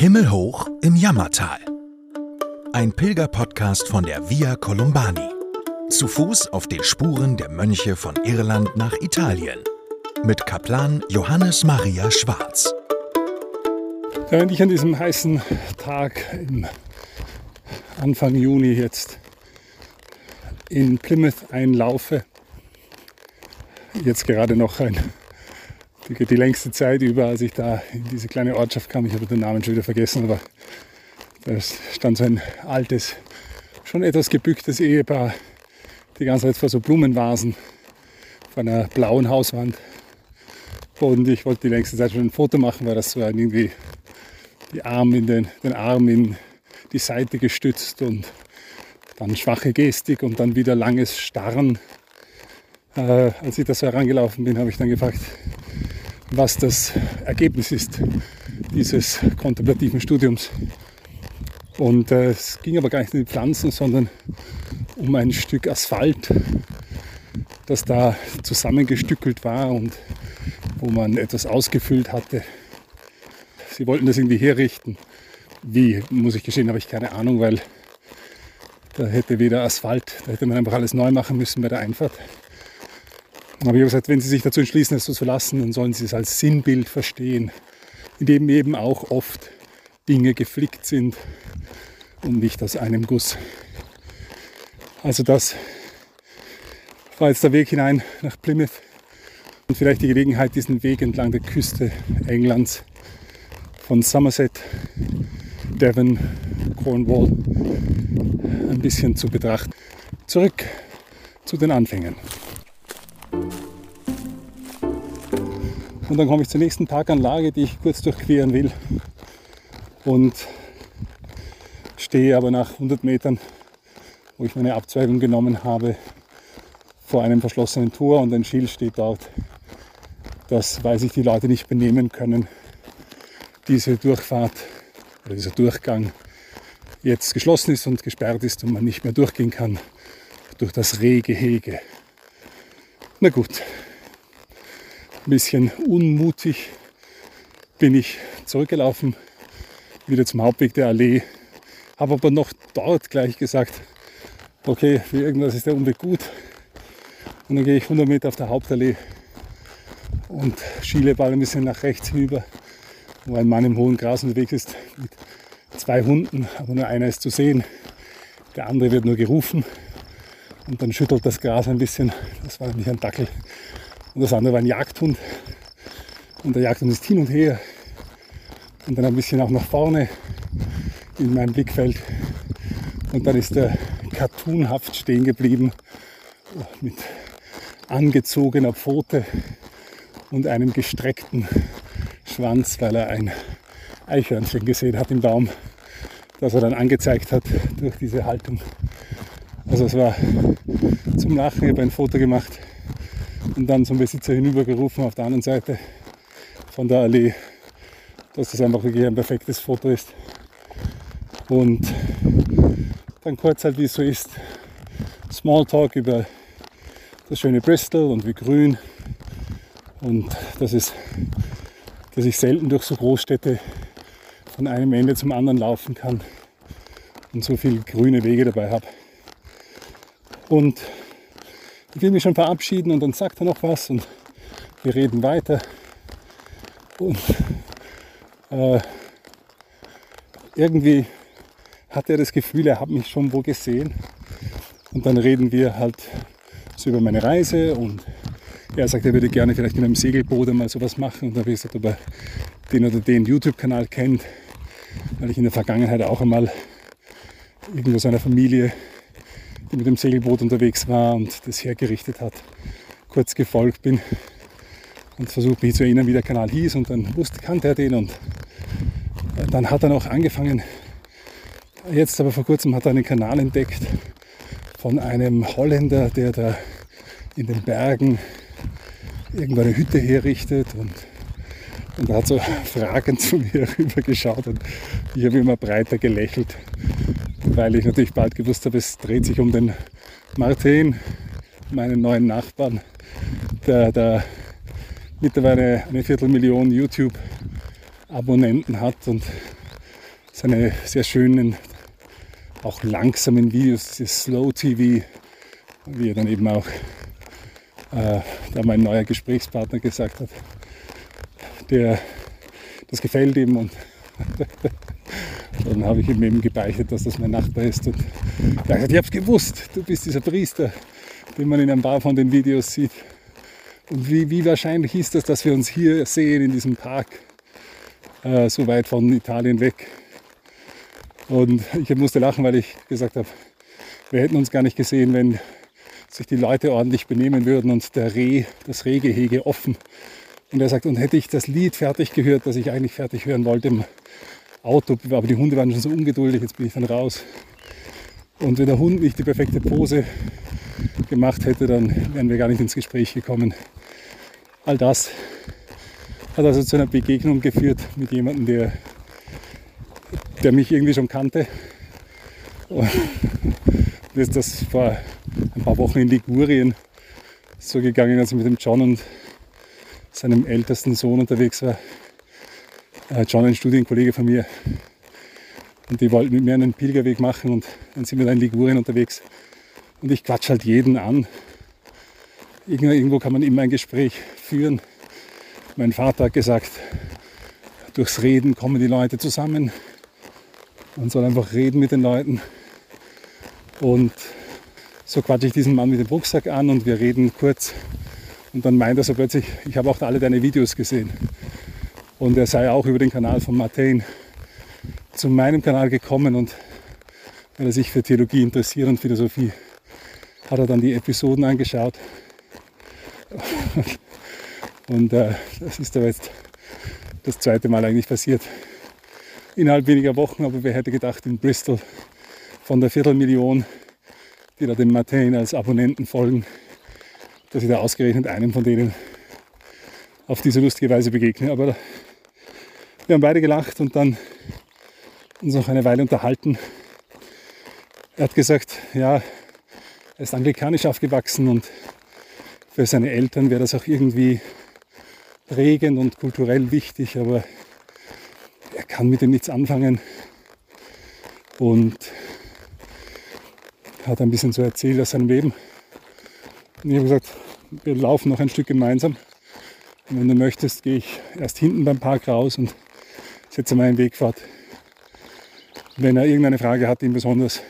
Himmelhoch im Jammertal. Ein Pilgerpodcast von der Via Columbani. Zu Fuß auf den Spuren der Mönche von Irland nach Italien. Mit Kaplan Johannes Maria Schwarz. Während ich an diesem heißen Tag im Anfang Juni jetzt in Plymouth einlaufe, jetzt gerade noch ein, die, längste Zeit über, als ich da in diese kleine Ortschaft kam, ich habe den Namen schon wieder vergessen, aber da stand so ein altes, schon etwas gebücktes Ehepaar die ganze Zeit vor so Blumenvasen vor einer blauen Hauswand. Und ich wollte die längste Zeit schon ein Foto machen, weil das so irgendwie die Arme in den, den Arm in die Seite gestützt und dann schwache Gestik und dann wieder langes Starren. Äh, als ich da so herangelaufen bin, habe ich dann gefragt, was das Ergebnis ist dieses kontemplativen Studiums. Und äh, es ging aber gar nicht um die Pflanzen, sondern um ein Stück Asphalt, das da zusammengestückelt war und wo man etwas ausgefüllt hatte. Sie wollten das irgendwie herrichten. Wie, muss ich gestehen, habe ich keine Ahnung, weil da hätte weder Asphalt, da hätte man einfach alles neu machen müssen bei der Einfahrt. Aber ich habe gesagt, wenn Sie sich dazu entschließen, es zu lassen, dann sollen Sie es als Sinnbild verstehen, in dem eben auch oft Dinge geflickt sind und nicht aus einem Guss. Also das war jetzt der Weg hinein nach Plymouth und vielleicht die Gelegenheit, diesen Weg entlang der Küste Englands von Somerset, Devon, Cornwall ein bisschen zu betrachten. Zurück zu den Anfängen. Und dann komme ich zur nächsten Parkanlage, die ich kurz durchqueren will. Und stehe aber nach 100 Metern, wo ich meine Abzweigung genommen habe, vor einem verschlossenen Tor und ein Schild steht dort, dass, weil sich die Leute nicht benehmen können, diese Durchfahrt oder dieser Durchgang jetzt geschlossen ist und gesperrt ist und man nicht mehr durchgehen kann durch das Rehgehege. Na gut, ein bisschen unmutig bin ich zurückgelaufen, wieder zum Hauptweg der Allee, habe aber noch dort gleich gesagt, okay, für irgendwas ist der Umweg gut. Und dann gehe ich 100 Meter auf der Hauptallee und schiele bald ein bisschen nach rechts hinüber, wo ein Mann im hohen Gras unterwegs ist mit zwei Hunden, aber nur einer ist zu sehen. Der andere wird nur gerufen und dann schüttelt das Gras ein bisschen. Das war nämlich ein Dackel. Und das andere war ein Jagdhund. Und der Jagdhund ist hin und her. Und dann ein bisschen auch nach vorne in meinem Blickfeld. Und dann ist er cartoonhaft stehen geblieben mit angezogener Pfote und einem gestreckten Schwanz, weil er ein Eichhörnchen gesehen hat im Baum, das er dann angezeigt hat durch diese Haltung. Also es war zum Lachen, ich habe ein Foto gemacht und dann zum Besitzer hinübergerufen auf der anderen Seite von der Allee, dass das einfach wirklich ein perfektes Foto ist. Und dann kurz halt, wie es so ist, Smalltalk über das schöne Bristol und wie grün und dass, es, dass ich selten durch so Großstädte von einem Ende zum anderen laufen kann und so viele grüne Wege dabei habe. Und ich will mich schon verabschieden und dann sagt er noch was und wir reden weiter. Und äh, irgendwie hat er das Gefühl, er hat mich schon wo gesehen. Und dann reden wir halt so über meine Reise und er sagt, er würde gerne vielleicht in einem Segelboot einmal sowas machen. Und da habe ich gesagt, ob er den oder den YouTube-Kanal kennt, weil ich in der Vergangenheit auch einmal irgendwo seiner Familie die mit dem Segelboot unterwegs war und das hergerichtet hat, kurz gefolgt bin und versucht mich zu erinnern, wie der Kanal hieß und dann wusste, kannte er den und äh, dann hat er noch angefangen, jetzt aber vor kurzem hat er einen Kanal entdeckt von einem Holländer, der da in den Bergen irgendwo eine Hütte herrichtet und, und er hat so fragend zu mir rübergeschaut und ich habe immer breiter gelächelt weil ich natürlich bald gewusst habe, es dreht sich um den Martin, meinen neuen Nachbarn, der, der mittlerweile eine Viertelmillion YouTube-Abonnenten hat und seine sehr schönen, auch langsamen Videos, dieses Slow TV, wie er dann eben auch äh, da mein neuer Gesprächspartner gesagt hat, der, das gefällt ihm und dann habe ich ihm eben gebeichtet, dass das mein Nachbar ist und er hat ich habe es gewusst, du bist dieser Priester, den man in ein paar von den Videos sieht. Und wie, wie wahrscheinlich ist das, dass wir uns hier sehen in diesem Park, äh, so weit von Italien weg. Und ich musste lachen, weil ich gesagt habe, wir hätten uns gar nicht gesehen, wenn sich die Leute ordentlich benehmen würden und der Reh, das Rehgehege offen. Und er sagt, und hätte ich das Lied fertig gehört, das ich eigentlich fertig hören wollte im Auto, aber die Hunde waren schon so ungeduldig, jetzt bin ich dann raus. Und wenn der Hund nicht die perfekte Pose gemacht hätte, dann wären wir gar nicht ins Gespräch gekommen. All das hat also zu einer Begegnung geführt mit jemandem, der, der mich irgendwie schon kannte. Und ist das vor ein paar Wochen in Ligurien so gegangen, als ich mit dem John und seinem ältesten Sohn unterwegs war. Äh, John, ein Studienkollege von mir. Und die wollten mit mir einen Pilgerweg machen und dann sind wir da in Ligurien unterwegs. Und ich quatsch halt jeden an. Irgendwo kann man immer ein Gespräch führen. Mein Vater hat gesagt, durchs Reden kommen die Leute zusammen. Man soll einfach reden mit den Leuten. Und so quatsche ich diesen Mann mit dem Rucksack an und wir reden kurz. Und dann meint er so plötzlich, ich habe auch alle deine Videos gesehen. Und er sei auch über den Kanal von Martin zu meinem Kanal gekommen und weil er sich für Theologie interessiert und Philosophie hat er dann die Episoden angeschaut. Und äh, das ist aber jetzt das zweite Mal eigentlich passiert. Innerhalb weniger Wochen, aber wer hätte gedacht, in Bristol von der Viertelmillion, die da dem Martin als Abonnenten folgen, dass ich da ausgerechnet einem von denen auf diese lustige Weise begegne. Aber wir haben beide gelacht und dann uns noch eine Weile unterhalten. Er hat gesagt, ja, er ist anglikanisch aufgewachsen und für seine Eltern wäre das auch irgendwie prägend und kulturell wichtig, aber er kann mit dem nichts anfangen und hat ein bisschen so erzählt aus seinem Leben. Und ich habe gesagt, wir laufen noch ein Stück gemeinsam. Und wenn du möchtest, gehe ich erst hinten beim Park raus und setze meinen Wegfahrt. Wenn er irgendeine Frage hat, die ihm besonders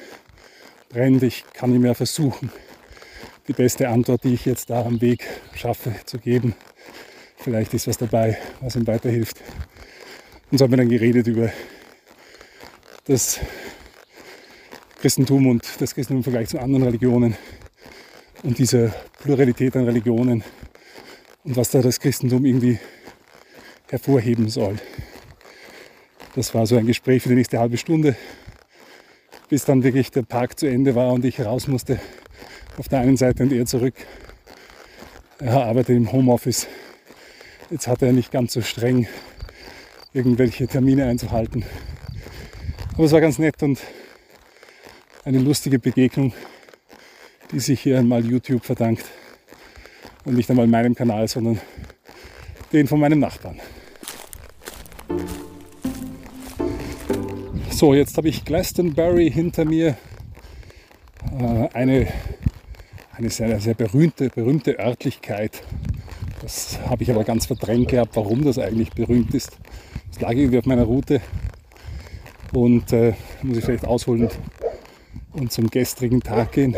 brennt. Ich kann ihm ja versuchen, die beste Antwort, die ich jetzt da am Weg schaffe, zu geben. Vielleicht ist was dabei, was ihm weiterhilft. Und so haben wir dann geredet über das Christentum und das Christentum im Vergleich zu anderen Religionen und diese Pluralität an Religionen und was da das Christentum irgendwie hervorheben soll. Das war so ein Gespräch für die nächste halbe Stunde bis dann wirklich der Park zu Ende war und ich raus musste auf der einen Seite und er zurück. Er arbeitet im Homeoffice. Jetzt hat er nicht ganz so streng irgendwelche Termine einzuhalten. Aber es war ganz nett und eine lustige Begegnung, die sich hier einmal YouTube verdankt. Und nicht einmal meinem Kanal, sondern den von meinem Nachbarn. So, jetzt habe ich Glastonbury hinter mir. Äh, eine, eine sehr, sehr berühmte, berühmte Örtlichkeit. Das habe ich aber ganz verdrängt gehabt, warum das eigentlich berühmt ist. Das lag irgendwie auf meiner Route. Und äh, muss ich vielleicht ausholen und zum gestrigen Tag gehen.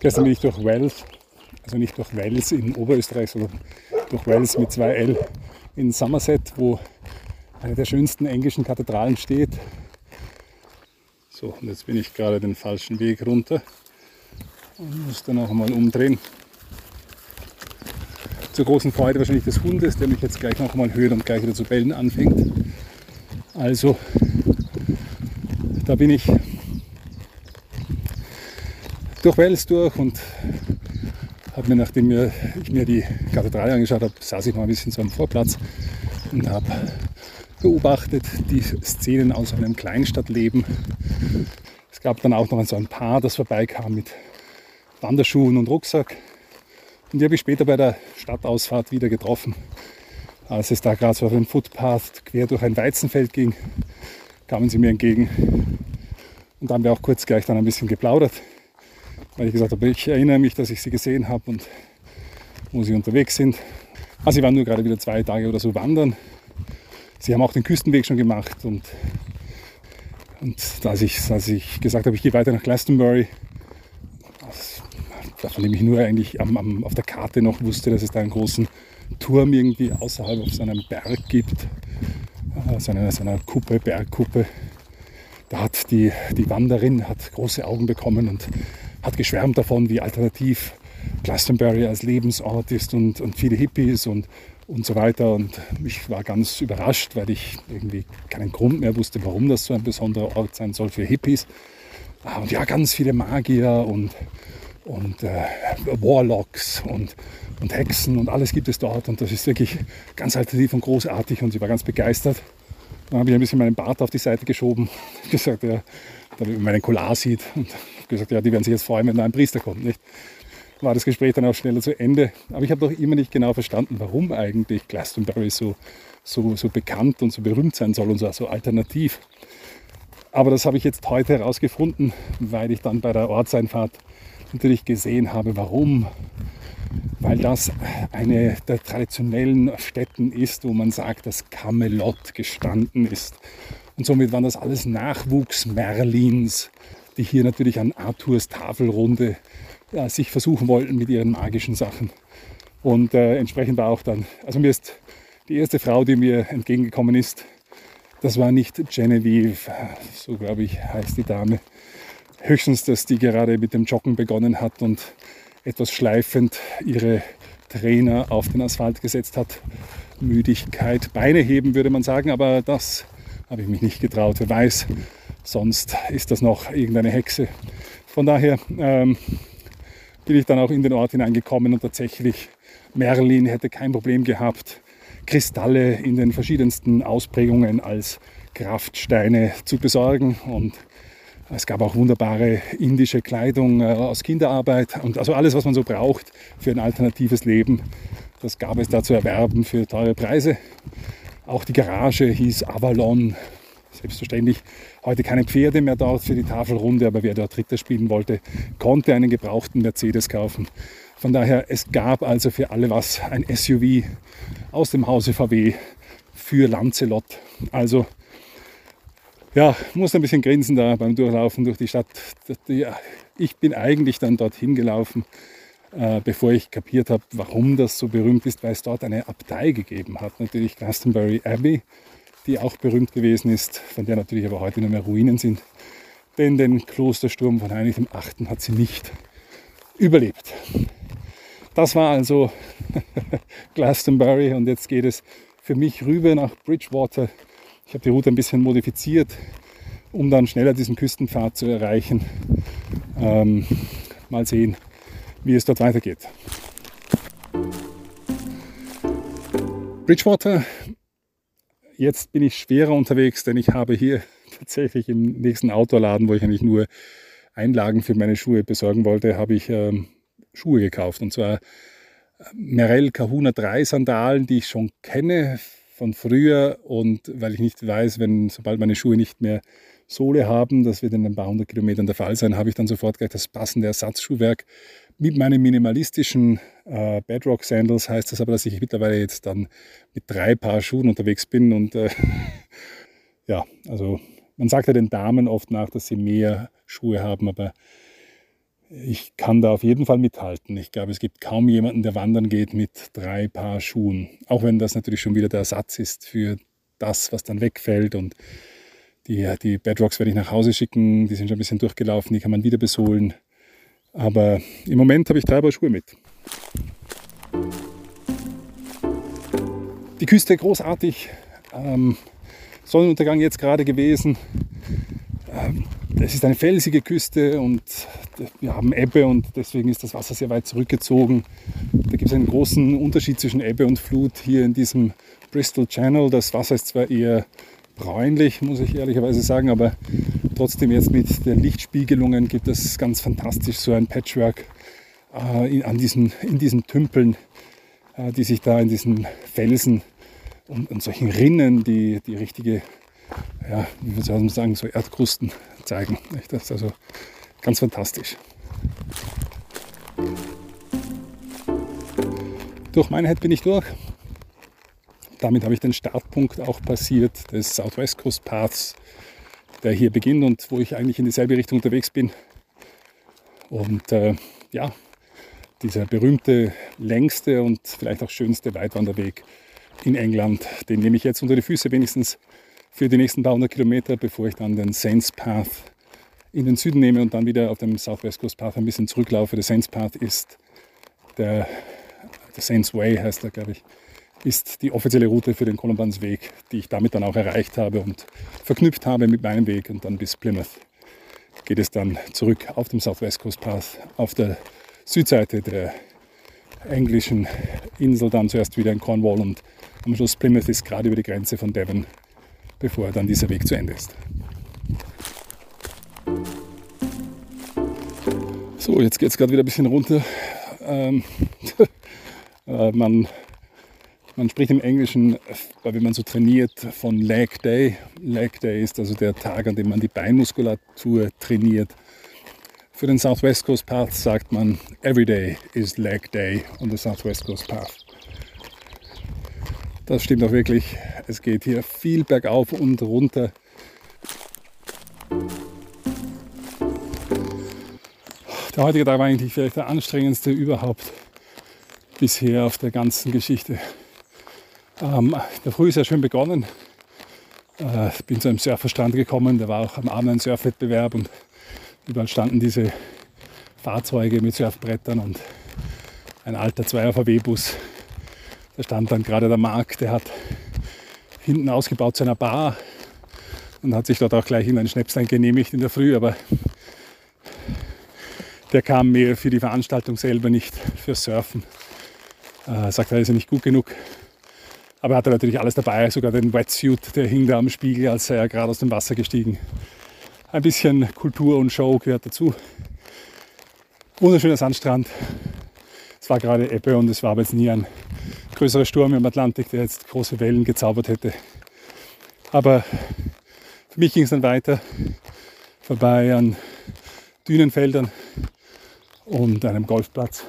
Gestern bin ich durch Wales, also nicht durch Wales in Oberösterreich, sondern durch Wales mit zwei L in Somerset, wo eine der schönsten englischen Kathedralen steht. So, und jetzt bin ich gerade den falschen Weg runter und muss dann auch mal umdrehen. Zur großen Freude wahrscheinlich des Hundes, der mich jetzt gleich noch mal hört und gleich wieder zu bellen anfängt. Also, da bin ich durch Wales durch und habe mir, nachdem ich mir die Kathedrale angeschaut habe, saß ich mal ein bisschen so am Vorplatz und habe beobachtet, die Szenen aus einem Kleinstadtleben. Es gab dann auch noch so ein Paar, das vorbeikam mit Wanderschuhen und Rucksack. Und die habe ich später bei der Stadtausfahrt wieder getroffen. Als es da gerade so auf einem Footpath quer durch ein Weizenfeld ging, kamen sie mir entgegen. Und dann haben wir auch kurz gleich dann ein bisschen geplaudert, weil ich gesagt habe, ich erinnere mich, dass ich sie gesehen habe und wo sie unterwegs sind. Also sie waren nur gerade wieder zwei Tage oder so wandern. Sie haben auch den Küstenweg schon gemacht und, und als, ich, als ich gesagt habe, ich gehe weiter nach Glastonbury, von dem ich nur eigentlich am, am, auf der Karte noch wusste, dass es da einen großen Turm irgendwie außerhalb auf so einem Berg gibt, äh, so einer, so einer Kuppe, Bergkuppe. Da hat die, die Wanderin hat große Augen bekommen und hat geschwärmt davon, wie alternativ Glastonbury als Lebensort ist und, und viele Hippies und, und so weiter. Und ich war ganz überrascht, weil ich irgendwie keinen Grund mehr wusste, warum das so ein besonderer Ort sein soll für Hippies. Ah, und ja, ganz viele Magier und, und äh, Warlocks und, und Hexen und alles gibt es dort. Und das ist wirklich ganz alternativ und großartig und sie war ganz begeistert. Dann habe ich ein bisschen meinen Bart auf die Seite geschoben, gesagt, ja, da man meinen Collar sieht und gesagt, ja, die werden sich jetzt freuen, wenn da ein Priester kommt. Nicht? War das Gespräch dann auch schneller zu Ende. Aber ich habe doch immer nicht genau verstanden, warum eigentlich Glastonbury so, so, so bekannt und so berühmt sein soll und so, so alternativ. Aber das habe ich jetzt heute herausgefunden, weil ich dann bei der Ortseinfahrt natürlich gesehen habe, warum. Weil das eine der traditionellen Städten ist, wo man sagt, dass Camelot gestanden ist. Und somit waren das alles Nachwuchs Merlins, die hier natürlich an Arthurs Tafelrunde ja, sich versuchen wollten mit ihren magischen Sachen. Und äh, entsprechend war auch dann, also mir ist die erste Frau, die mir entgegengekommen ist, das war nicht Genevieve, so glaube ich heißt die Dame, Höchstens, dass die gerade mit dem Joggen begonnen hat und etwas schleifend ihre Trainer auf den Asphalt gesetzt hat. Müdigkeit, Beine heben würde man sagen, aber das habe ich mich nicht getraut. Wer weiß, sonst ist das noch irgendeine Hexe. Von daher ähm, bin ich dann auch in den Ort hineingekommen und tatsächlich Merlin hätte kein Problem gehabt, Kristalle in den verschiedensten Ausprägungen als Kraftsteine zu besorgen und es gab auch wunderbare indische Kleidung äh, aus Kinderarbeit und also alles, was man so braucht für ein alternatives Leben, das gab es da zu erwerben für teure Preise. Auch die Garage hieß Avalon. Selbstverständlich heute keine Pferde mehr dort für die Tafelrunde, aber wer dort Ritter spielen wollte, konnte einen gebrauchten Mercedes kaufen. Von daher, es gab also für alle was ein SUV aus dem Hause VW für Lancelot. Also ja, muss ein bisschen grinsen da beim Durchlaufen durch die Stadt. Ich bin eigentlich dann dorthin gelaufen, äh, bevor ich kapiert habe, warum das so berühmt ist, weil es dort eine Abtei gegeben hat. Natürlich Glastonbury Abbey, die auch berühmt gewesen ist, von der natürlich aber heute nur mehr Ruinen sind. Denn den Klostersturm von Heinrich VIII. hat sie nicht überlebt. Das war also Glastonbury und jetzt geht es für mich rüber nach Bridgewater ich habe die Route ein bisschen modifiziert, um dann schneller diesen Küstenpfad zu erreichen. Ähm, mal sehen, wie es dort weitergeht. Bridgewater. Jetzt bin ich schwerer unterwegs, denn ich habe hier tatsächlich im nächsten Outdoor-Laden, wo ich eigentlich nur Einlagen für meine Schuhe besorgen wollte, habe ich ähm, Schuhe gekauft. Und zwar Merrell Kahuna 3 Sandalen, die ich schon kenne von früher und weil ich nicht weiß, wenn sobald meine Schuhe nicht mehr Sohle haben, das wird in ein paar hundert Kilometern der Fall sein, habe ich dann sofort gleich das passende Ersatzschuhwerk. Mit meinen minimalistischen äh, Bedrock Sandals heißt das aber, dass ich mittlerweile jetzt dann mit drei Paar Schuhen unterwegs bin und äh, ja, also man sagt ja den Damen oft nach, dass sie mehr Schuhe haben, aber ich kann da auf jeden Fall mithalten. Ich glaube, es gibt kaum jemanden, der wandern geht mit drei Paar Schuhen. Auch wenn das natürlich schon wieder der Ersatz ist für das, was dann wegfällt. Und die, die Bedrocks werde ich nach Hause schicken. Die sind schon ein bisschen durchgelaufen, die kann man wieder besohlen. Aber im Moment habe ich drei Paar Schuhe mit. Die Küste großartig. Ähm, Sonnenuntergang jetzt gerade gewesen. Ähm, es ist eine felsige Küste und wir haben Ebbe und deswegen ist das Wasser sehr weit zurückgezogen. Da gibt es einen großen Unterschied zwischen Ebbe und Flut hier in diesem Bristol Channel. Das Wasser ist zwar eher bräunlich, muss ich ehrlicherweise sagen, aber trotzdem jetzt mit den Lichtspiegelungen gibt es ganz fantastisch so ein Patchwork äh, in, an diesen, in diesen Tümpeln, äh, die sich da in diesen Felsen und, und solchen Rinnen, die die richtige, ja, wie soll man sagen, so Erdkrusten zeigen. Das ist also ganz fantastisch. Durch meine Head bin ich durch. Damit habe ich den Startpunkt auch passiert des Southwest Coast Paths, der hier beginnt und wo ich eigentlich in dieselbe Richtung unterwegs bin. Und äh, ja, dieser berühmte, längste und vielleicht auch schönste Weitwanderweg in England, den nehme ich jetzt unter die Füße wenigstens für die nächsten paar hundert Kilometer, bevor ich dann den Saints Path in den Süden nehme und dann wieder auf dem Southwest Coast Path ein bisschen zurücklaufe. Der Saints Path ist der, der Saints Way heißt er, glaube ich, ist die offizielle Route für den Kolumbansweg, die ich damit dann auch erreicht habe und verknüpft habe mit meinem Weg und dann bis Plymouth geht es dann zurück auf dem Southwest Coast Path auf der Südseite der englischen Insel, dann zuerst wieder in Cornwall und am Schluss Plymouth ist gerade über die Grenze von Devon, bevor dann dieser Weg zu Ende ist. So, jetzt geht es gerade wieder ein bisschen runter. Ähm, äh, man, man spricht im Englischen, wenn man so trainiert, von Leg Day. Leg Day ist also der Tag, an dem man die Beinmuskulatur trainiert. Für den Southwest Coast Path sagt man, every day is leg day on the Southwest Coast Path. Das stimmt auch wirklich. Es geht hier viel bergauf und runter. Der heutige Tag war eigentlich vielleicht der anstrengendste überhaupt bisher auf der ganzen Geschichte. Ähm, der Früh ist ja schön begonnen. Äh, bin zu einem Surferstrand gekommen, da war auch am Abend ein Surfwettbewerb und Überall standen diese Fahrzeuge mit Surfbrettern und ein alter 2 VW-Bus. Da stand dann gerade der Marc, der hat hinten ausgebaut zu einer Bar und hat sich dort auch gleich in ein Schnäpslein genehmigt in der Früh, aber der kam mir für die Veranstaltung selber nicht fürs Surfen. Äh, sagt, er ist ja nicht gut genug. Aber er hatte natürlich alles dabei, sogar den Wetsuit, der hing da am Spiegel, als er gerade aus dem Wasser gestiegen ein bisschen Kultur und Show gehört dazu. Wunderschöner Sandstrand. Es war gerade Ebbe und es war aber jetzt nie ein größerer Sturm im Atlantik, der jetzt große Wellen gezaubert hätte. Aber für mich ging es dann weiter vorbei an Dünenfeldern und einem Golfplatz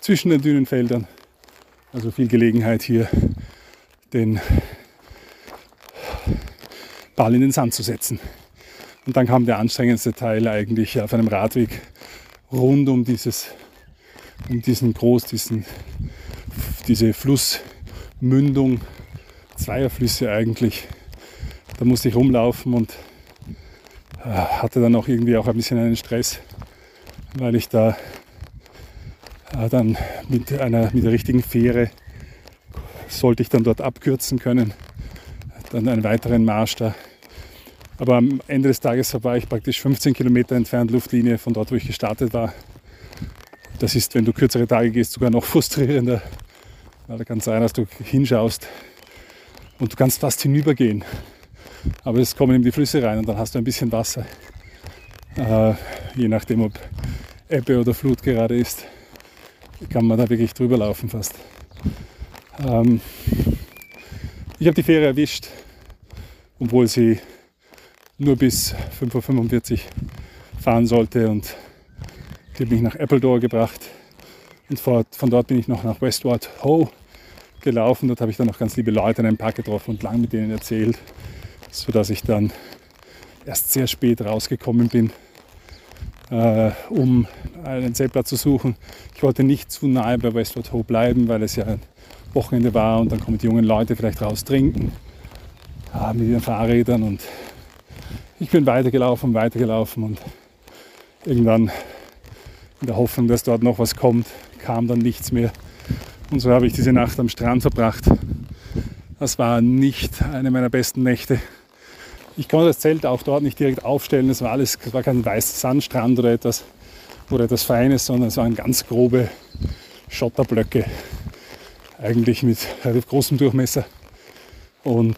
zwischen den Dünenfeldern. Also viel Gelegenheit hier den Ball in den Sand zu setzen. Und dann kam der anstrengendste Teil eigentlich auf einem Radweg rund um dieses, um diesen Groß, diesen, diese Flussmündung, zweier Flüsse eigentlich. Da musste ich rumlaufen und äh, hatte dann auch irgendwie auch ein bisschen einen Stress, weil ich da äh, dann mit einer mit der richtigen Fähre sollte ich dann dort abkürzen können, dann einen weiteren Marsch da aber am Ende des Tages war ich praktisch 15 Kilometer entfernt Luftlinie von dort, wo ich gestartet war. Das ist, wenn du kürzere Tage gehst, sogar noch frustrierender. Weil da kann es sein, dass du hinschaust und du kannst fast hinübergehen. Aber es kommen eben die Flüsse rein und dann hast du ein bisschen Wasser. Äh, je nachdem, ob Ebbe oder Flut gerade ist, kann man da wirklich drüber laufen fast. Ähm, ich habe die Fähre erwischt, obwohl sie nur bis 5.45 Uhr fahren sollte und die hat mich nach Appledore gebracht und von dort bin ich noch nach Westward Ho gelaufen. Dort habe ich dann noch ganz liebe Leute in einem Park getroffen und lang mit denen erzählt, sodass ich dann erst sehr spät rausgekommen bin, äh, um einen Zeltplatz zu suchen. Ich wollte nicht zu nahe bei Westward Ho bleiben, weil es ja ein Wochenende war und dann kommen die jungen Leute vielleicht raus trinken äh, mit ihren Fahrrädern und ich bin weitergelaufen, weitergelaufen und irgendwann in der Hoffnung, dass dort noch was kommt, kam dann nichts mehr. Und so habe ich diese Nacht am Strand verbracht. Das war nicht eine meiner besten Nächte. Ich konnte das Zelt auch dort nicht direkt aufstellen. Es war alles, es war kein weißer Sandstrand oder etwas oder etwas Feines, sondern es waren ganz grobe Schotterblöcke. Eigentlich mit relativ großem Durchmesser. Und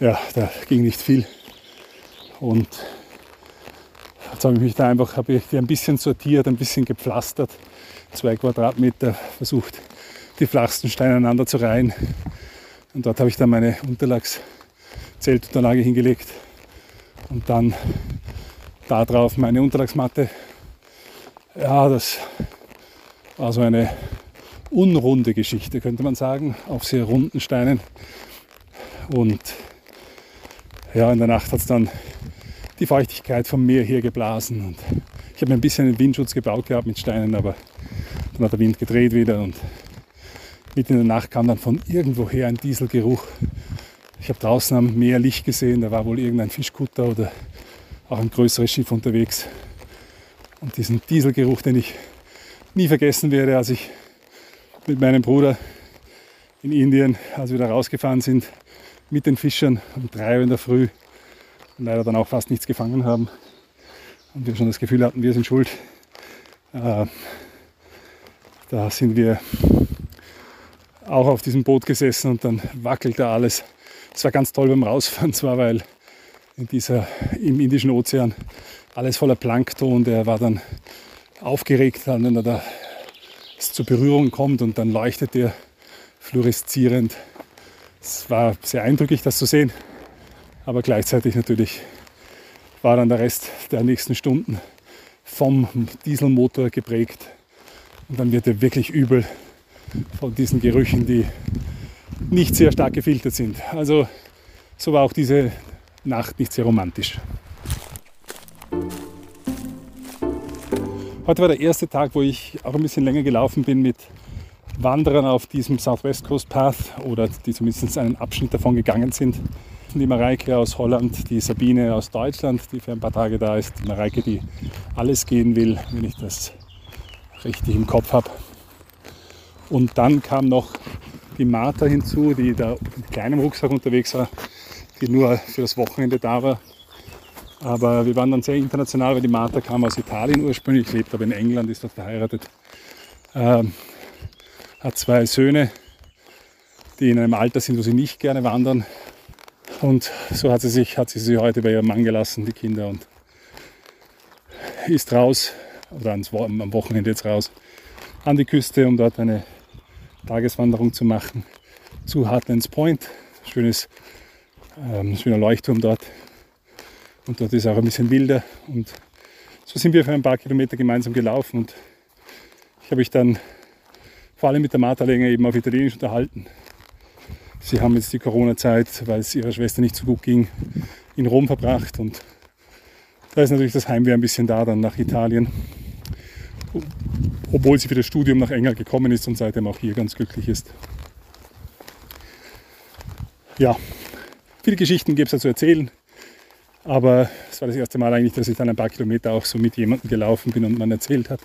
ja, da ging nicht viel. Und jetzt habe ich mich da einfach habe ich die ein bisschen sortiert, ein bisschen gepflastert. Zwei Quadratmeter versucht, die flachsten Steine aneinander zu reihen. Und dort habe ich dann meine Unterlags Zeltunterlage hingelegt und dann da drauf meine Unterlagsmatte. Ja, das war so eine unrunde Geschichte, könnte man sagen, auf sehr runden Steinen. Und ja, in der Nacht hat es dann die Feuchtigkeit vom Meer hier geblasen. Und ich habe mir ein bisschen einen Windschutz gebaut gehabt mit Steinen, aber dann hat der Wind gedreht wieder und mitten in der Nacht kam dann von irgendwoher ein Dieselgeruch. Ich habe draußen am Meer Licht gesehen, da war wohl irgendein Fischkutter oder auch ein größeres Schiff unterwegs. Und diesen Dieselgeruch, den ich nie vergessen werde, als ich mit meinem Bruder in Indien, als wir da rausgefahren sind, mit den Fischern um drei Uhr in der Früh und leider dann auch fast nichts gefangen haben und wir schon das Gefühl hatten, wir sind schuld. Äh, da sind wir auch auf diesem Boot gesessen und dann wackelte alles. Es war ganz toll beim Rausfahren, zwar weil in dieser, im Indischen Ozean alles voller Plankton, der war dann aufgeregt, wenn er da zur Berührung kommt und dann leuchtet der fluoreszierend. Es war sehr eindrücklich, das zu sehen, aber gleichzeitig natürlich war dann der Rest der nächsten Stunden vom Dieselmotor geprägt und dann wird er wirklich übel von diesen Gerüchen, die nicht sehr stark gefiltert sind. Also so war auch diese Nacht nicht sehr romantisch. Heute war der erste Tag, wo ich auch ein bisschen länger gelaufen bin mit Wanderern auf diesem Southwest Coast Path oder die zumindest einen Abschnitt davon gegangen sind. Die Mareike aus Holland, die Sabine aus Deutschland, die für ein paar Tage da ist. Die Mareike, die alles gehen will, wenn ich das richtig im Kopf habe. Und dann kam noch die Martha hinzu, die da mit kleinem Rucksack unterwegs war, die nur für das Wochenende da war. Aber wir waren dann sehr international, weil die Martha kam aus Italien ursprünglich, lebt aber in England, ist dort verheiratet, ähm, hat zwei Söhne, die in einem Alter sind, wo sie nicht gerne wandern. Und so hat sie sich, hat sie sich heute bei ihrem Mann gelassen, die Kinder, und ist raus, oder am Wochenende jetzt raus, an die Küste, um dort eine Tageswanderung zu machen zu Heartlands Point. Schönes, ähm, schöner Leuchtturm dort. Und dort ist auch ein bisschen wilder. Und so sind wir für ein paar Kilometer gemeinsam gelaufen. Und ich habe mich dann vor allem mit der Martha länger eben auf Italienisch unterhalten. Sie haben jetzt die Corona-Zeit, weil es ihrer Schwester nicht so gut ging, in Rom verbracht. Und da ist natürlich das Heimweh ein bisschen da dann nach Italien obwohl sie für das Studium nach England gekommen ist und seitdem auch hier ganz glücklich ist. Ja, viele Geschichten gibt es da zu erzählen, aber es war das erste Mal eigentlich, dass ich dann ein paar Kilometer auch so mit jemandem gelaufen bin und man erzählt hat.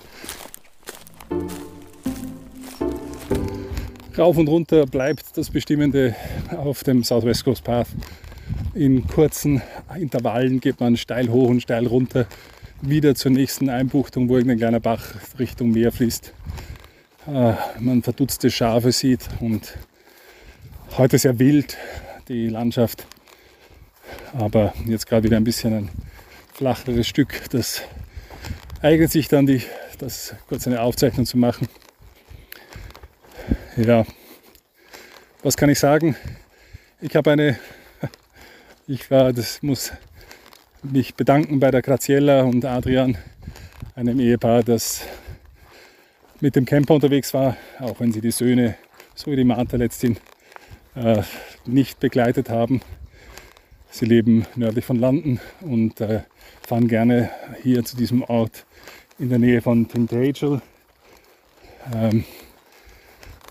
Rauf und runter bleibt das Bestimmende auf dem Southwest Coast Path. In kurzen Intervallen geht man steil hoch und steil runter wieder zur nächsten Einbuchtung, wo irgendein kleiner Bach Richtung Meer fließt. Äh, man verdutzte Schafe sieht und heute sehr wild die Landschaft. Aber jetzt gerade wieder ein bisschen ein flacheres Stück. Das eignet sich dann, die, das kurz eine Aufzeichnung zu machen. Ja, was kann ich sagen? Ich habe eine, ich war, das muss mich bedanken bei der Graziella und Adrian, einem Ehepaar, das mit dem Camper unterwegs war, auch wenn sie die Söhne, so wie die Martha letzthin, äh, nicht begleitet haben. Sie leben nördlich von London und äh, fahren gerne hier zu diesem Ort in der Nähe von Tintagel. Ähm,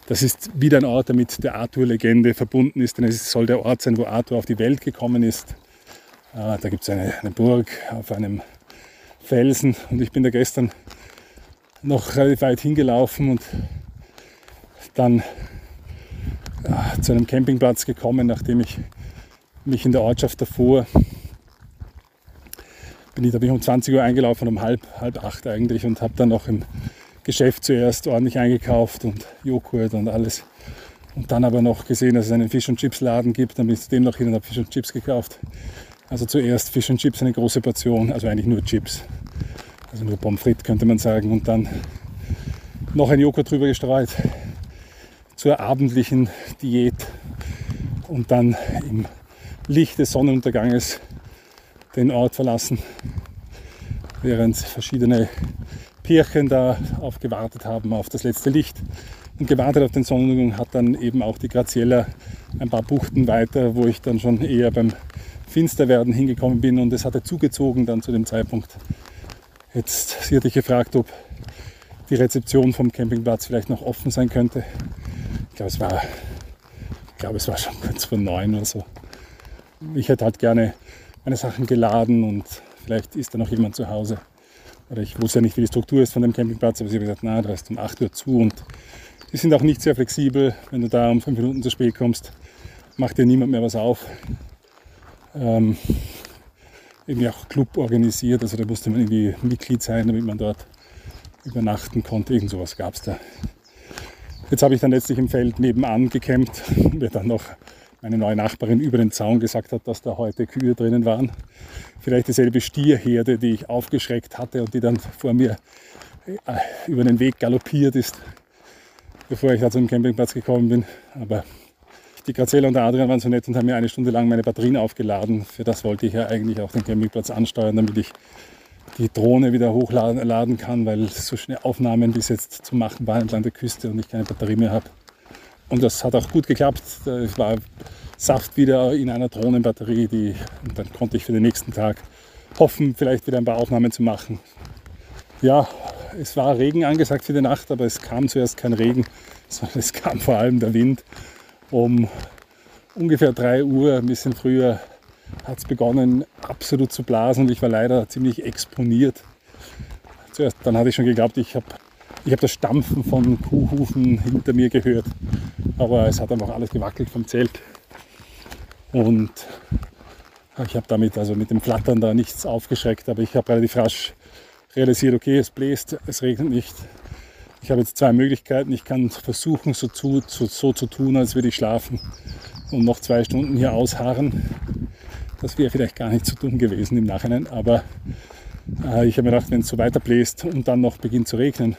das ist wieder ein Ort, der mit der Arthur-Legende verbunden ist, denn es soll der Ort sein, wo Arthur auf die Welt gekommen ist. Ah, da gibt es eine, eine, Burg auf einem Felsen und ich bin da gestern noch relativ weit hingelaufen und dann ja, zu einem Campingplatz gekommen, nachdem ich mich in der Ortschaft davor bin ich, da bin ich um 20 Uhr eingelaufen, um halb, halb acht eigentlich und habe dann noch im Geschäft zuerst ordentlich eingekauft und Joghurt und alles. Und dann aber noch gesehen, dass es einen Fisch- und Chips-Laden gibt. Dann bin ich zu dem noch hin und habe Fisch und Chips gekauft. Also zuerst Fish und Chips, eine große Portion, also eigentlich nur Chips. Also nur Pommes frites könnte man sagen. Und dann noch ein Joghurt drüber gestreut zur abendlichen Diät. und dann im Licht des Sonnenunterganges den Ort verlassen, während verschiedene Pirchen da aufgewartet haben auf das letzte Licht und gewartet auf den Sonnenuntergang hat dann eben auch die Graziella ein paar Buchten weiter, wo ich dann schon eher beim Finsterwerden hingekommen bin und es hatte zugezogen dann zu dem Zeitpunkt. Jetzt, sie hatte gefragt, ob die Rezeption vom Campingplatz vielleicht noch offen sein könnte. Ich glaube, es war, ich glaube, es war schon kurz vor neun oder so. Ich hätte halt gerne meine Sachen geladen und vielleicht ist da noch jemand zu Hause. Oder ich wusste ja nicht, wie die Struktur ist von dem Campingplatz, aber sie haben gesagt, na, da ist um 8 Uhr zu und die sind auch nicht sehr flexibel. Wenn du da um fünf Minuten zu spät kommst, macht dir niemand mehr was auf. Ähm, irgendwie auch Club organisiert, also da musste man irgendwie Mitglied sein, damit man dort übernachten konnte. Irgend sowas gab es da. Jetzt habe ich dann letztlich im Feld nebenan gekämmt, mir dann noch meine neue Nachbarin über den Zaun gesagt hat, dass da heute Kühe drinnen waren. Vielleicht dieselbe Stierherde, die ich aufgeschreckt hatte und die dann vor mir äh, über den Weg galoppiert ist, bevor ich da zum Campingplatz gekommen bin. Aber die Grazela und der Adrian waren so nett und haben mir eine Stunde lang meine Batterien aufgeladen. Für das wollte ich ja eigentlich auch den Campingplatz ansteuern, damit ich die Drohne wieder hochladen kann, weil so schnell Aufnahmen bis jetzt zu machen waren entlang der Küste und ich keine Batterie mehr habe. Und das hat auch gut geklappt. Es war Saft wieder in einer Drohnenbatterie. Die, und dann konnte ich für den nächsten Tag hoffen, vielleicht wieder ein paar Aufnahmen zu machen. Ja, es war Regen angesagt für die Nacht, aber es kam zuerst kein Regen, sondern es kam vor allem der Wind. Um ungefähr 3 Uhr, ein bisschen früher, hat es begonnen absolut zu blasen und ich war leider ziemlich exponiert. Zuerst, dann hatte ich schon geglaubt, ich habe ich hab das Stampfen von Kuhhufen hinter mir gehört aber es hat einfach alles gewackelt vom Zelt. Und ich habe damit, also mit dem Flattern da nichts aufgeschreckt, aber ich habe relativ rasch realisiert, okay, es bläst, es regnet nicht. Ich habe jetzt zwei Möglichkeiten. Ich kann versuchen, so zu, so, so zu tun, als würde ich schlafen und noch zwei Stunden hier ausharren. Das wäre vielleicht gar nicht so dumm gewesen im Nachhinein, aber äh, ich habe mir gedacht, wenn es so weiter bläst und dann noch beginnt zu regnen,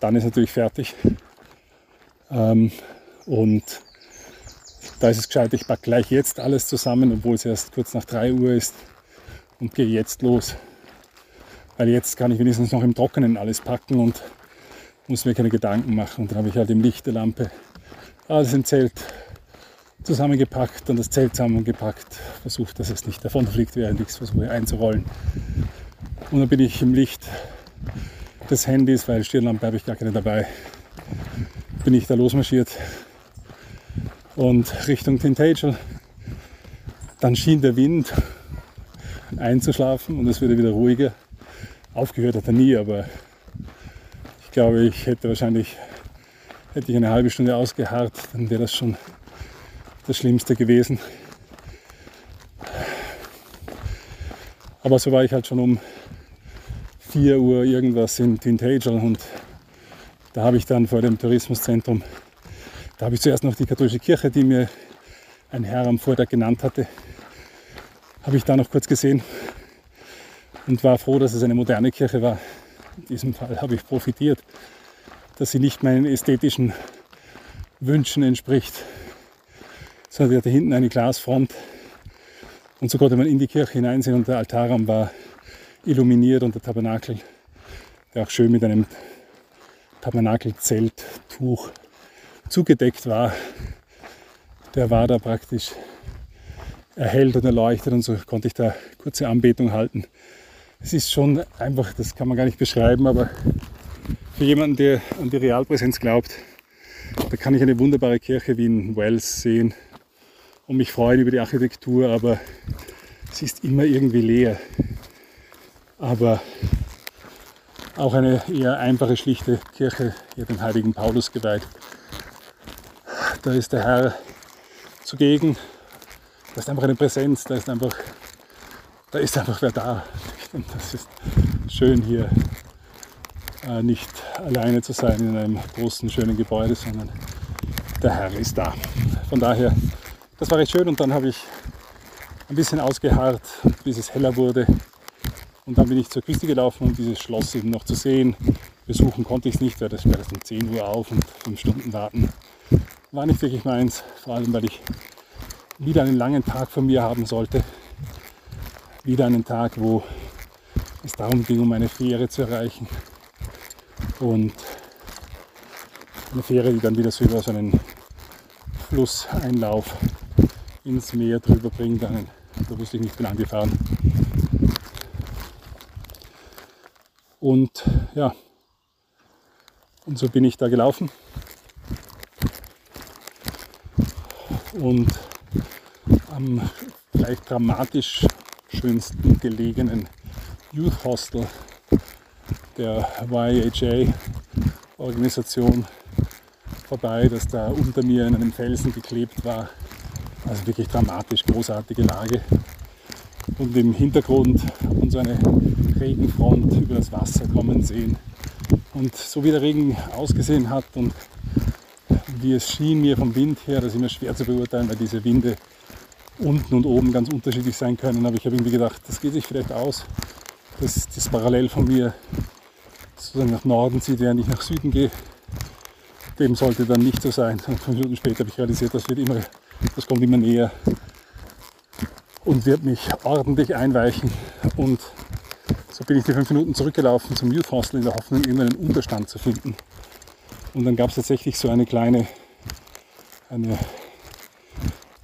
dann ist natürlich fertig. Ähm, und da ist es gescheit, ich packe gleich jetzt alles zusammen, obwohl es erst kurz nach 3 Uhr ist und gehe jetzt los. Weil jetzt kann ich wenigstens noch im Trockenen alles packen und muss mir keine Gedanken machen. Und dann habe ich halt im Licht der Lampe alles im Zelt zusammengepackt und das Zelt zusammengepackt, versucht, dass es nicht davonfliegt, während ich es versuche einzurollen. Und dann bin ich im Licht des Handys, weil Stirnlampe habe ich gar keine dabei, bin ich da losmarschiert und Richtung Tintagel. Dann schien der Wind einzuschlafen und es wurde wieder ruhiger. Aufgehört hat er nie, aber ich glaube, ich hätte wahrscheinlich, hätte ich eine halbe Stunde ausgeharrt, dann wäre das schon das Schlimmste gewesen. Aber so war ich halt schon um 4 Uhr irgendwas in Tintagel und da habe ich dann vor dem Tourismuszentrum, da habe ich zuerst noch die katholische Kirche, die mir ein Herr am Vortag genannt hatte, habe ich da noch kurz gesehen und war froh, dass es eine moderne Kirche war. In diesem Fall habe ich profitiert, dass sie nicht meinen ästhetischen Wünschen entspricht, sondern sie hatte hinten eine Glasfront und so konnte man in die Kirche hineinsehen und der Altarraum war illuminiert und der Tabernakel, der auch schön mit einem Tabernakelzelttuch zugedeckt war, der war da praktisch erhellt und erleuchtet und so konnte ich da kurze Anbetung halten. Es ist schon einfach, das kann man gar nicht beschreiben, aber für jemanden, der an die Realpräsenz glaubt, da kann ich eine wunderbare Kirche wie in Wales sehen und mich freuen über die Architektur, aber es ist immer irgendwie leer. Aber auch eine eher einfache, schlichte Kirche, hier dem heiligen Paulus geweiht. Da ist der Herr zugegen. Da ist einfach eine Präsenz, da ist einfach, da ist einfach wer da. Und das ist schön hier äh, nicht alleine zu sein in einem großen, schönen Gebäude, sondern der Herr ist da. Von daher, das war recht schön und dann habe ich ein bisschen ausgeharrt, bis es heller wurde. Und dann bin ich zur Küste gelaufen, um dieses Schloss eben noch zu sehen. Besuchen konnte ich es nicht, weil das sperrt um 10 Uhr auf und fünf Stunden warten war nicht wirklich meins. Vor allem, weil ich wieder einen langen Tag von mir haben sollte. Wieder einen Tag, wo es darum ging, um eine Fähre zu erreichen. Und eine Fähre, die dann wieder so über so einen Flusseinlauf ins Meer drüber bringt. Da wusste ich nicht, wie lange wir fahren. Und ja, und so bin ich da gelaufen. Und am vielleicht dramatisch schönsten gelegenen Youth Hostel der YHA-Organisation vorbei, das da unter mir in einem Felsen geklebt war. Also wirklich dramatisch, großartige Lage. Und im Hintergrund und so eine Regenfront über das Wasser kommen sehen. Und so wie der Regen ausgesehen hat und wie es schien mir vom Wind her, das ist immer schwer zu beurteilen, weil diese Winde unten und oben ganz unterschiedlich sein können. Aber ich habe irgendwie gedacht, das geht sich vielleicht aus, dass das parallel von mir sozusagen nach Norden zieht, während ich nach Süden gehe. Dem sollte dann nicht so sein. Und fünf Minuten später habe ich realisiert, das wird immer, das kommt immer näher und wird mich ordentlich einweichen. Und so bin ich die fünf Minuten zurückgelaufen zum Youth Hostel in der Hoffnung, irgendeinen Unterstand zu finden. Und dann gab es tatsächlich so eine kleine, eine,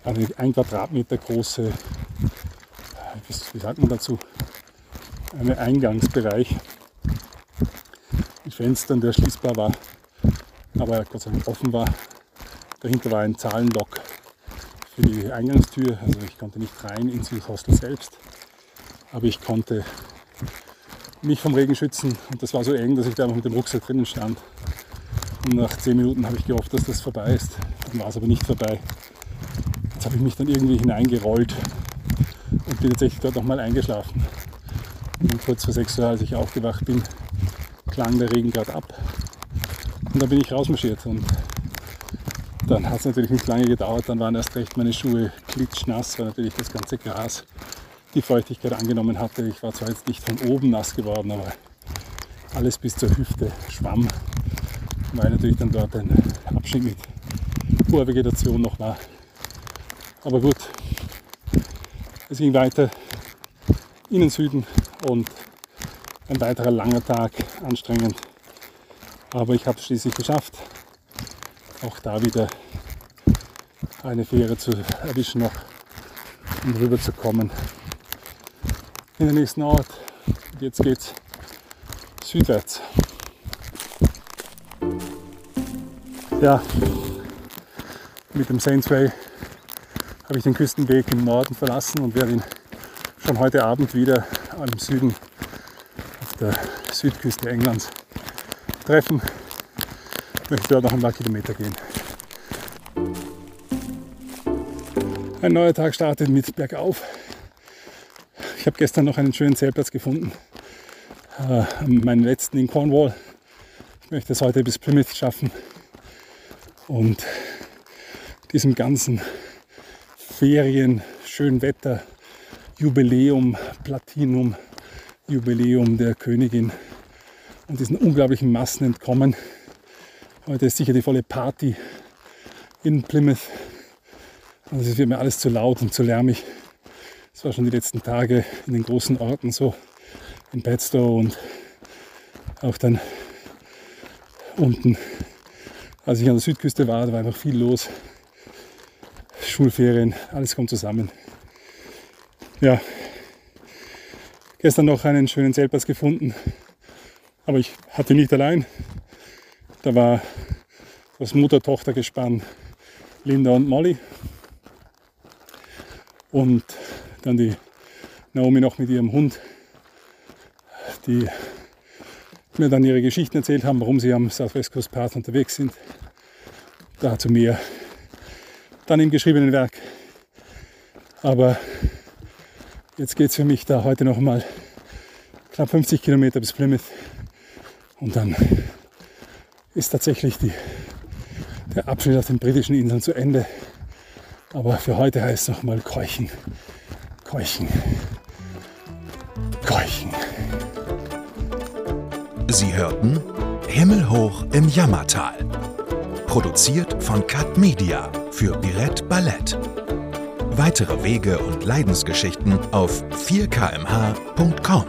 eine ein Quadratmeter große, wie sagt man dazu, einen Eingangsbereich mit Fenstern, der schließbar war, aber Gott sei Dank offen war. Dahinter war ein Zahlenlock für die Eingangstür, also ich konnte nicht rein ins Hostel selbst, aber ich konnte mich vom Regen schützen und das war so eng, dass ich da noch mit dem Rucksack drinnen stand und nach zehn Minuten habe ich gehofft, dass das vorbei ist. Dann war es aber nicht vorbei. Jetzt habe ich mich dann irgendwie hineingerollt und bin tatsächlich dort nochmal eingeschlafen. Und kurz vor sechs Uhr, als ich aufgewacht bin, klang der Regen gerade ab. Und dann bin ich rausmarschiert. Und dann hat es natürlich nicht lange gedauert. Dann waren erst recht meine Schuhe klitschnass, weil natürlich das ganze Gras die Feuchtigkeit angenommen hatte. Ich war zwar jetzt nicht von oben nass geworden, aber alles bis zur Hüfte schwamm weil natürlich dann dort ein Abschnitt mit hoher Vegetation noch war. Aber gut, es ging weiter in den Süden und ein weiterer langer Tag, anstrengend. Aber ich habe es schließlich geschafft, auch da wieder eine Fähre zu erwischen noch, um rüber zu kommen in den nächsten Ort. Und jetzt geht's südwärts. ja, mit dem Saintsway habe ich den Küstenweg im Norden verlassen und werde ihn schon heute Abend wieder im Süden auf der Südküste Englands treffen. Ich möchte dort noch ein paar Kilometer gehen. Ein neuer Tag startet mit Bergauf. Ich habe gestern noch einen schönen Zeltplatz gefunden. Äh, meinen letzten in Cornwall. Ich möchte es heute bis Plymouth schaffen und diesem ganzen Ferien, Schönwetter, Jubiläum, Platinum, Jubiläum der Königin und diesen unglaublichen Massen entkommen. Heute ist sicher die volle Party in Plymouth. Also es wird mir alles zu laut und zu lärmig. Es war schon die letzten Tage in den großen Orten so, in Padstow und auch dann unten als ich an der Südküste war, da war einfach viel los. Schulferien, alles kommt zusammen. Ja, gestern noch einen schönen Zeltplatz gefunden, aber ich hatte nicht allein. Da war das Mutter-Tochter-Gespann Linda und Molly und dann die Naomi noch mit ihrem Hund, die mir dann ihre Geschichten erzählt haben, warum sie am Southwest Coast Path unterwegs sind. Dazu mehr dann im geschriebenen Werk. Aber jetzt geht es für mich da heute noch mal knapp 50 Kilometer bis Plymouth und dann ist tatsächlich die, der Abschnitt auf den britischen Inseln zu Ende. Aber für heute heißt es noch mal keuchen, keuchen, keuchen. Sie hörten Himmelhoch im Jammertal. Produziert von Cut Media für Birette Ballett. Weitere Wege und Leidensgeschichten auf 4kmh.com.